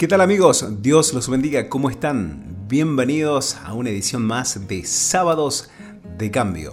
¿Qué tal amigos? Dios los bendiga, ¿cómo están? Bienvenidos a una edición más de Sábados de Cambio.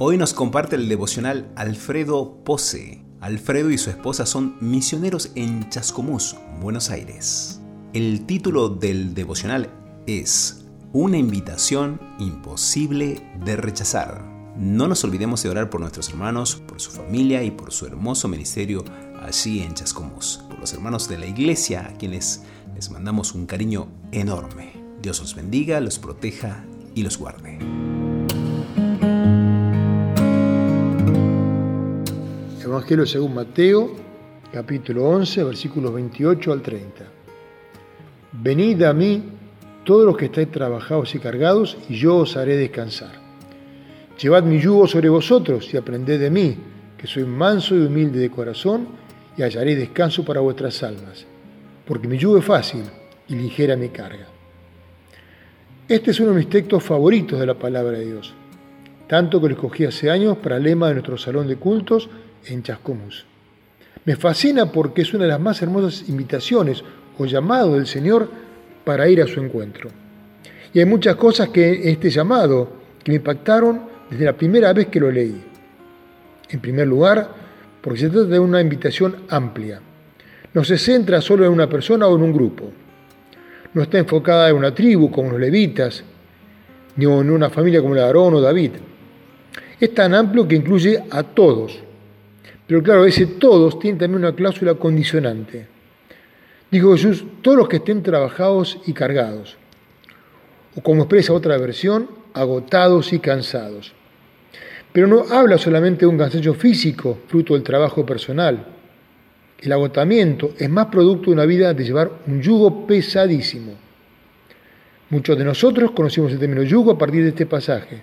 Hoy nos comparte el devocional Alfredo Pose. Alfredo y su esposa son misioneros en Chascomús, Buenos Aires. El título del devocional es Una invitación imposible de rechazar. No nos olvidemos de orar por nuestros hermanos, por su familia y por su hermoso ministerio allí en Chascomús, por los hermanos de la iglesia a quienes les mandamos un cariño enorme. Dios los bendiga, los proteja y los guarde. Evangelio según Mateo, capítulo 11, versículos 28 al 30. Venid a mí todos los que estáis trabajados y cargados, y yo os haré descansar. Llevad mi yugo sobre vosotros y aprended de mí, que soy manso y humilde de corazón, y hallaré descanso para vuestras almas porque mi yugo es fácil y ligera mi carga. Este es uno de mis textos favoritos de la palabra de Dios, tanto que lo escogí hace años para el lema de nuestro salón de cultos en Chascomús. Me fascina porque es una de las más hermosas invitaciones o llamado del Señor para ir a su encuentro. Y hay muchas cosas que este llamado que me impactaron desde la primera vez que lo leí. En primer lugar, porque se trata de una invitación amplia no se centra solo en una persona o en un grupo. No está enfocada en una tribu como los levitas, ni en una familia como la de Aarón o David. Es tan amplio que incluye a todos. Pero claro, ese todos tiene también una cláusula condicionante. Dijo Jesús, todos los que estén trabajados y cargados. O como expresa otra versión, agotados y cansados. Pero no habla solamente de un cansancio físico, fruto del trabajo personal el agotamiento es más producto de una vida de llevar un yugo pesadísimo. Muchos de nosotros conocimos el término yugo a partir de este pasaje,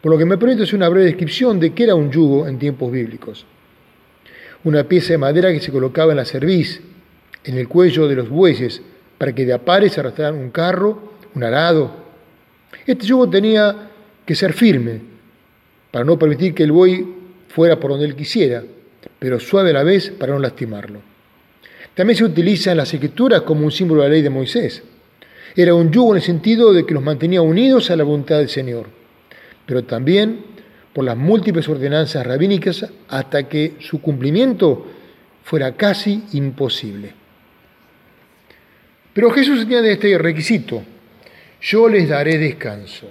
por lo que me permito hacer una breve descripción de qué era un yugo en tiempos bíblicos. Una pieza de madera que se colocaba en la cerviz, en el cuello de los bueyes, para que de a pares arrastraran un carro, un arado. Este yugo tenía que ser firme, para no permitir que el buey fuera por donde él quisiera, pero suave a la vez para no lastimarlo. También se utiliza en las escrituras como un símbolo de la ley de Moisés. Era un yugo en el sentido de que los mantenía unidos a la voluntad del Señor, pero también por las múltiples ordenanzas rabínicas hasta que su cumplimiento fuera casi imposible. Pero Jesús añade este requisito, yo les daré descanso.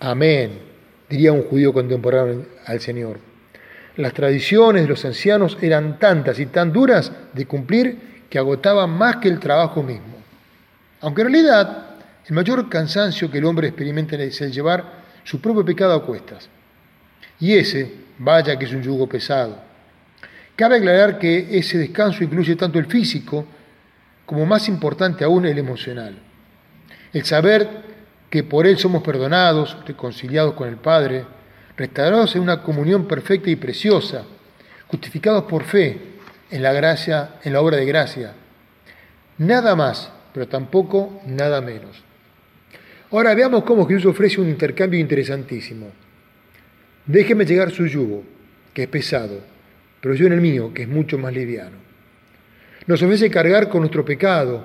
Amén, diría un judío contemporáneo al Señor. Las tradiciones de los ancianos eran tantas y tan duras de cumplir que agotaban más que el trabajo mismo. Aunque en realidad el mayor cansancio que el hombre experimenta es el llevar su propio pecado a cuestas. Y ese, vaya que es un yugo pesado. Cabe aclarar que ese descanso incluye tanto el físico como más importante aún el emocional. El saber que por Él somos perdonados, reconciliados con el Padre, restaurados en una comunión perfecta y preciosa, justificados por fe en la gracia, en la obra de gracia. Nada más, pero tampoco nada menos. Ahora veamos cómo Jesús ofrece un intercambio interesantísimo. Déjeme llegar su yugo, que es pesado, pero yo en el mío, que es mucho más liviano. Nos ofrece cargar con nuestro pecado,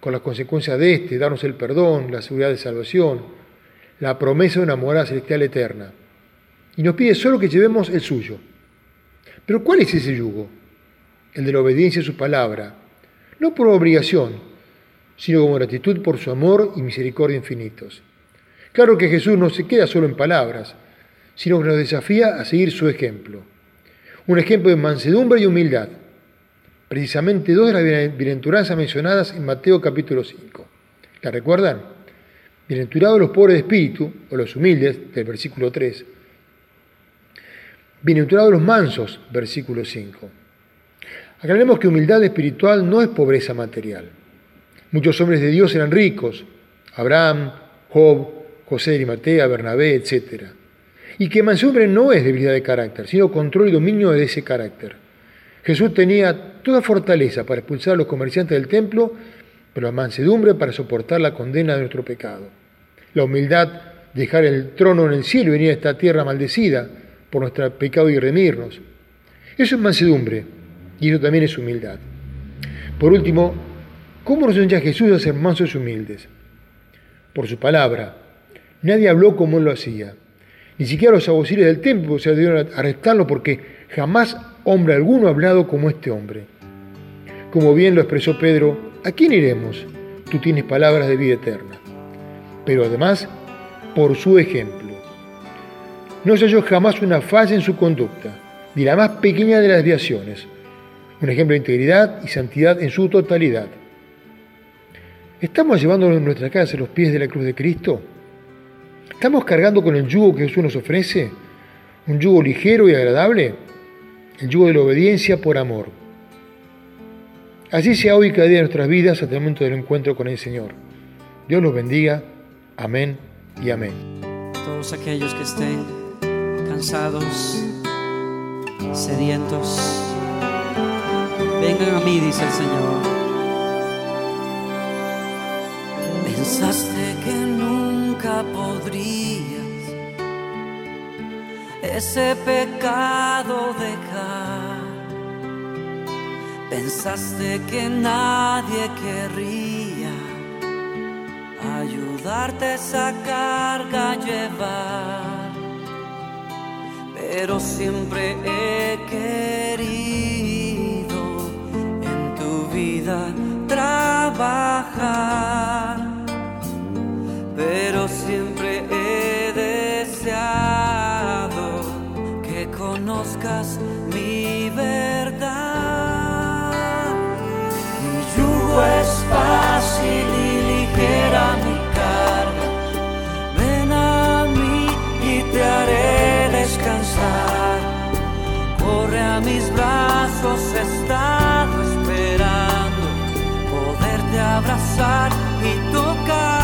con las consecuencias de este, darnos el perdón, la seguridad de salvación, la promesa de una morada celestial eterna y nos pide solo que llevemos el suyo. Pero ¿cuál es ese yugo? El de la obediencia a su palabra, no por obligación, sino como gratitud por su amor y misericordia infinitos. Claro que Jesús no se queda solo en palabras, sino que nos desafía a seguir su ejemplo. Un ejemplo de mansedumbre y humildad. Precisamente dos de las bienaventuranzas mencionadas en Mateo capítulo 5. ¿La recuerdan? Bienaventurados los pobres de espíritu, o los humildes, del versículo 3 Bienaventurados los mansos, versículo 5. Aclaremos que humildad espiritual no es pobreza material. Muchos hombres de Dios eran ricos, Abraham, Job, José de Arimatea, Bernabé, etc. Y que mansedumbre no es debilidad de carácter, sino control y dominio de ese carácter. Jesús tenía toda fortaleza para expulsar a los comerciantes del templo, pero la mansedumbre para soportar la condena de nuestro pecado. La humildad, dejar el trono en el cielo y venir a esta tierra maldecida, por nuestro pecado y remirnos. Eso es mansedumbre y eso también es humildad. Por último, ¿Cómo nos enseña Jesús a ser mansos y humildes? Por su palabra. Nadie habló como él lo hacía. Ni siquiera los aguaciles del templo se dieron a arrestarlo porque jamás hombre alguno ha hablado como este hombre. Como bien lo expresó Pedro, ¿a quién iremos? Tú tienes palabras de vida eterna. Pero además, por su ejemplo. No se halló jamás una falla en su conducta, ni la más pequeña de las desviaciones. Un ejemplo de integridad y santidad en su totalidad. ¿Estamos llevando nuestra casa los pies de la cruz de Cristo? ¿Estamos cargando con el yugo que Jesús nos ofrece? ¿Un yugo ligero y agradable? El yugo de la obediencia por amor. Así sea hoy cada día de nuestras vidas hasta el momento del encuentro con el Señor. Dios los bendiga. Amén y amén. Todos aquellos que estén cansados, sedientos, vengan a mí, dice el Señor. Pensaste que nunca podrías ese pecado dejar. Pensaste que nadie querría ayudarte esa carga a llevar. Pero siempre he querido abrazar y tocar.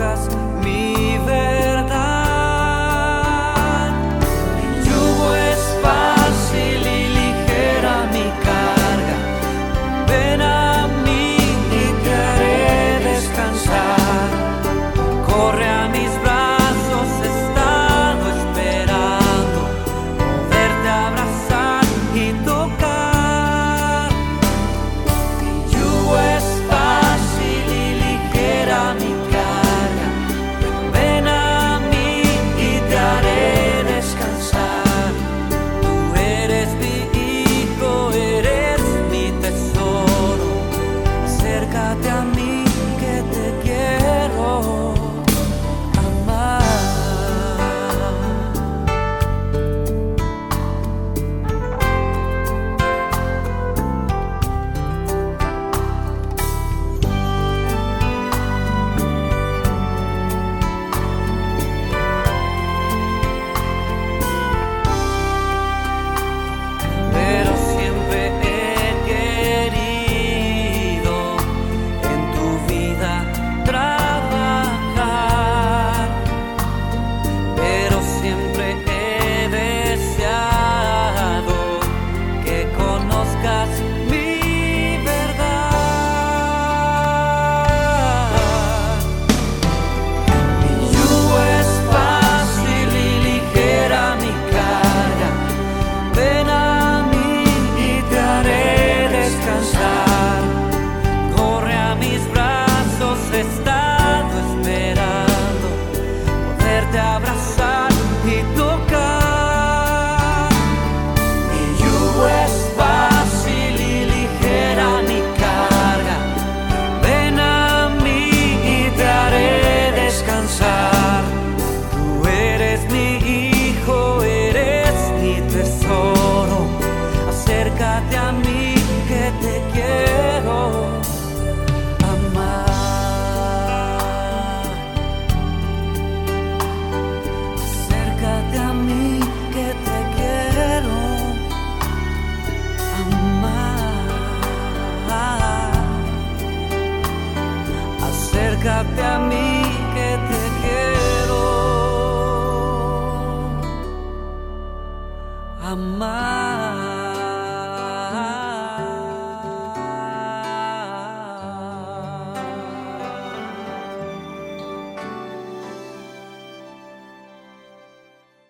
got cada mi decirte a mí que te quiero. Amar.